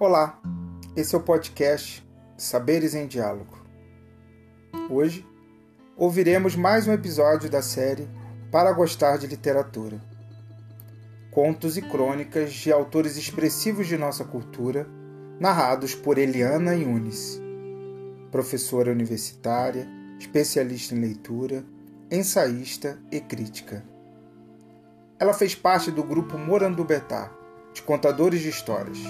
Olá, esse é o podcast Saberes em Diálogo. Hoje ouviremos mais um episódio da série Para Gostar de Literatura. Contos e crônicas de autores expressivos de nossa cultura, narrados por Eliana Yunis, professora universitária, especialista em leitura, ensaísta e crítica. Ela fez parte do grupo Morandubetá, de contadores de histórias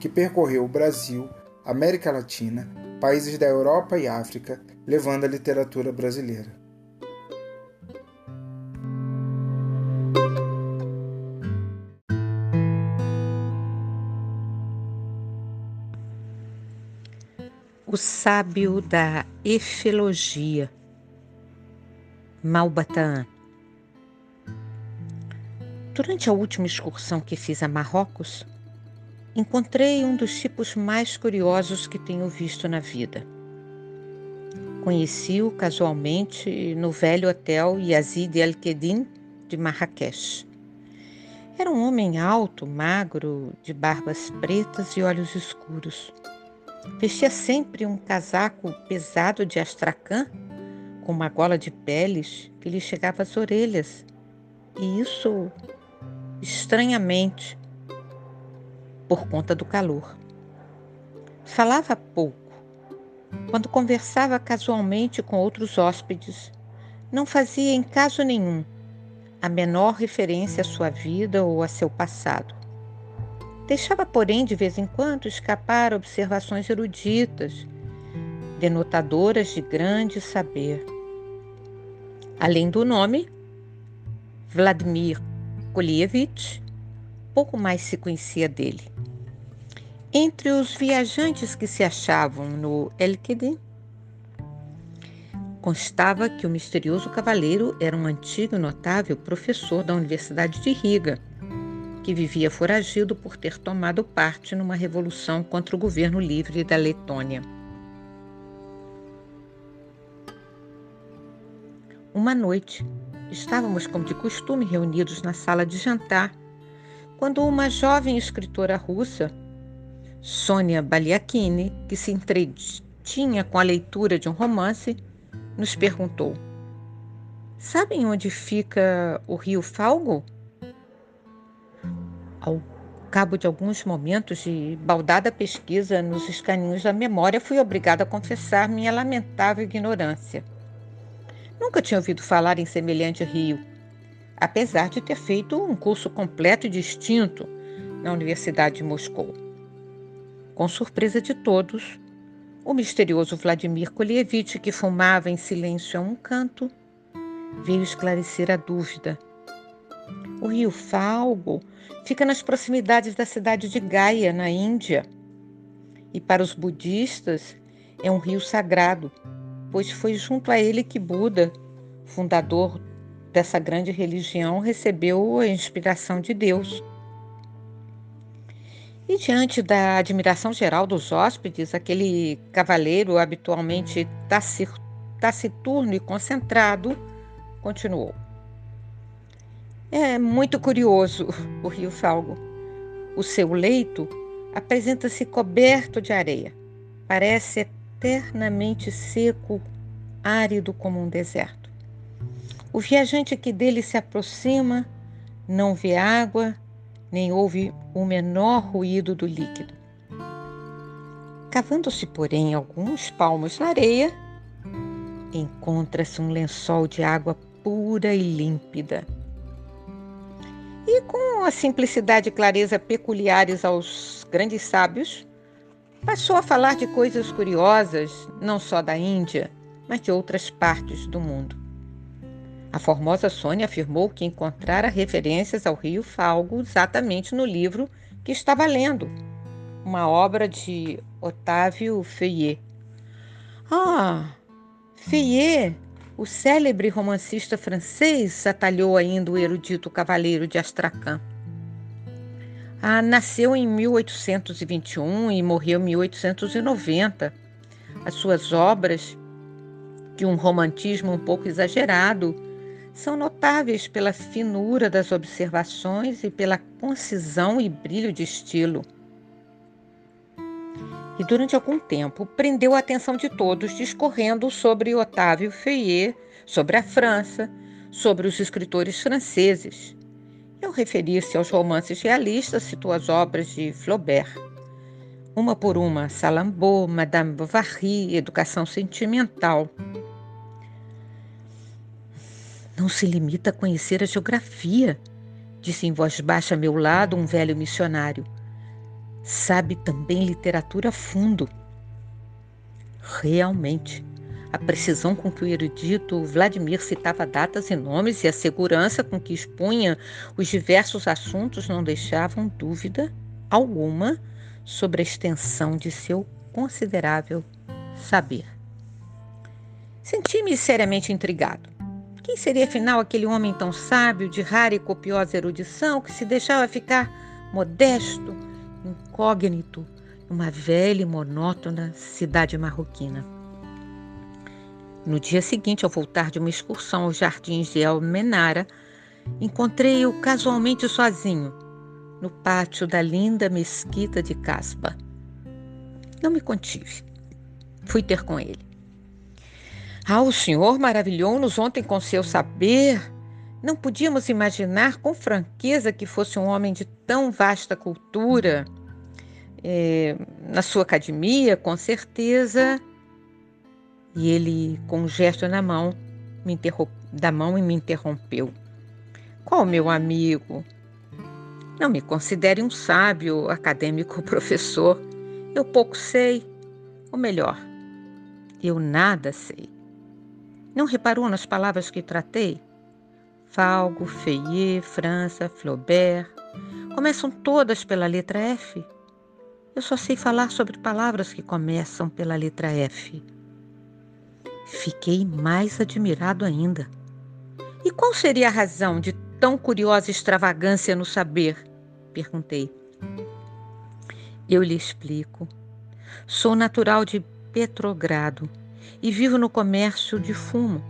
que percorreu o Brasil, América Latina, países da Europa e África, levando a literatura brasileira. O sábio da efilogia, Malbataan. Durante a última excursão que fiz a Marrocos, encontrei um dos tipos mais curiosos que tenho visto na vida. Conheci-o casualmente no velho hotel Yazid El-Kedin de Marrakech. Era um homem alto, magro, de barbas pretas e olhos escuros. Vestia sempre um casaco pesado de astracan, com uma gola de peles que lhe chegava às orelhas, e isso estranhamente por conta do calor. Falava pouco. Quando conversava casualmente com outros hóspedes, não fazia em caso nenhum a menor referência à sua vida ou a seu passado. Deixava, porém, de vez em quando escapar observações eruditas, denotadoras de grande saber. Além do nome, Vladimir Kolievich, pouco mais se conhecia dele. Entre os viajantes que se achavam no Elkedin, constava que o misterioso cavaleiro era um antigo e notável professor da Universidade de Riga, que vivia foragido por ter tomado parte numa revolução contra o governo livre da Letônia. Uma noite, estávamos, como de costume, reunidos na sala de jantar, quando uma jovem escritora russa Sônia Baliachini, que se entretinha com a leitura de um romance, nos perguntou: Sabem onde fica o rio Falgo? Ao cabo de alguns momentos de baldada pesquisa nos escaninhos da memória, fui obrigada a confessar minha lamentável ignorância. Nunca tinha ouvido falar em semelhante rio, apesar de ter feito um curso completo e distinto na Universidade de Moscou. Com surpresa de todos, o misterioso Vladimir Kolievich, que fumava em silêncio a um canto, veio esclarecer a dúvida. O rio Falgo fica nas proximidades da cidade de Gaia, na Índia. E para os budistas é um rio sagrado, pois foi junto a ele que Buda, fundador dessa grande religião, recebeu a inspiração de Deus. E diante da admiração geral dos hóspedes, aquele cavaleiro habitualmente taciturno e concentrado continuou. É muito curioso o rio Falgo. O seu leito apresenta-se coberto de areia. Parece eternamente seco, árido como um deserto. O viajante que dele se aproxima não vê água, nem houve o menor ruído do líquido. Cavando-se, porém, alguns palmos na areia, encontra-se um lençol de água pura e límpida. E com a simplicidade e clareza peculiares aos grandes sábios, passou a falar de coisas curiosas, não só da Índia, mas de outras partes do mundo. A formosa Sônia afirmou que encontrara referências ao rio Falgo exatamente no livro que estava lendo, uma obra de Otávio Feuillet. Ah, Feuillet, o célebre romancista francês, atalhou ainda o erudito cavaleiro de Astracan. Ah, nasceu em 1821 e morreu em 1890. As suas obras, de um romantismo um pouco exagerado, são notáveis pela finura das observações e pela concisão e brilho de estilo. e durante algum tempo prendeu a atenção de todos, discorrendo sobre Otávio Feuillet, sobre a França, sobre os escritores franceses. Eu referi-se aos romances realistas, citou as obras de Flaubert. Uma por uma, Salammbô, Madame Bovary, Educação Sentimental. Não se limita a conhecer a geografia, disse em voz baixa a meu lado um velho missionário. Sabe também literatura a fundo. Realmente, a precisão com que o erudito Vladimir citava datas e nomes e a segurança com que expunha os diversos assuntos não deixavam dúvida alguma sobre a extensão de seu considerável saber. Senti-me seriamente intrigado. Quem seria afinal aquele homem tão sábio, de rara e copiosa erudição, que se deixava ficar modesto, incógnito, numa velha e monótona cidade marroquina? No dia seguinte, ao voltar de uma excursão aos jardins de El Menara, encontrei-o casualmente sozinho, no pátio da linda mesquita de Caspa. Não me contive. Fui ter com ele. Ah, o senhor maravilhou-nos ontem com seu saber. Não podíamos imaginar com franqueza que fosse um homem de tão vasta cultura. É, na sua academia, com certeza. E ele, com um gesto na mão, me da mão e me interrompeu. Qual meu amigo? Não me considere um sábio, acadêmico professor. Eu pouco sei, ou melhor, eu nada sei. Não reparou nas palavras que tratei? Falgo, Feuillet, França, Flaubert. Começam todas pela letra F. Eu só sei falar sobre palavras que começam pela letra F. Fiquei mais admirado ainda. E qual seria a razão de tão curiosa extravagância no saber? Perguntei. Eu lhe explico. Sou natural de Petrogrado e vivo no comércio de fumo.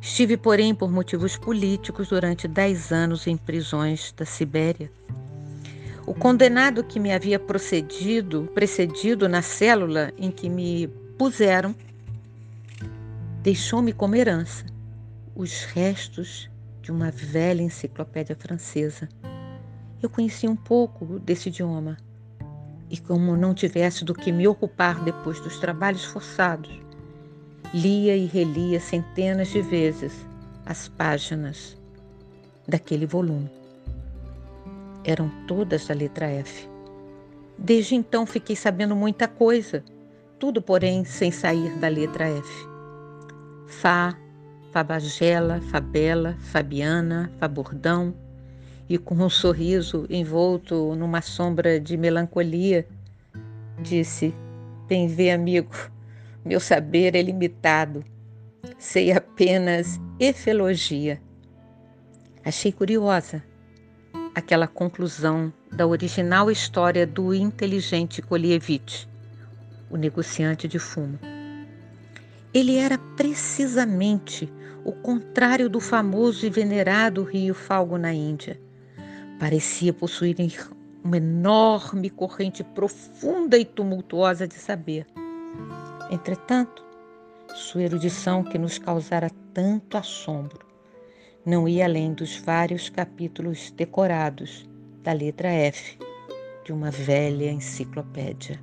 Estive, porém, por motivos políticos, durante dez anos em prisões da Sibéria. O condenado que me havia procedido, precedido na célula em que me puseram, deixou-me como herança os restos de uma velha enciclopédia francesa. Eu conhecia um pouco desse idioma e, como não tivesse do que me ocupar depois dos trabalhos forçados, lia e relia centenas de vezes as páginas daquele volume. Eram todas da letra F. Desde então fiquei sabendo muita coisa, tudo, porém, sem sair da letra F. Fá, Fabagela, Fabela, Fabiana, Fabordão, e com um sorriso envolto numa sombra de melancolia, disse: Bem vê, amigo, meu saber é limitado. Sei apenas efelogia. Achei curiosa aquela conclusão da original história do inteligente Kolievich, o negociante de fumo. Ele era precisamente o contrário do famoso e venerado rio Falgo na Índia. Parecia possuir uma enorme corrente profunda e tumultuosa de saber Entretanto, sua erudição que nos causara tanto assombro não ia além dos vários capítulos decorados da letra F de uma velha enciclopédia.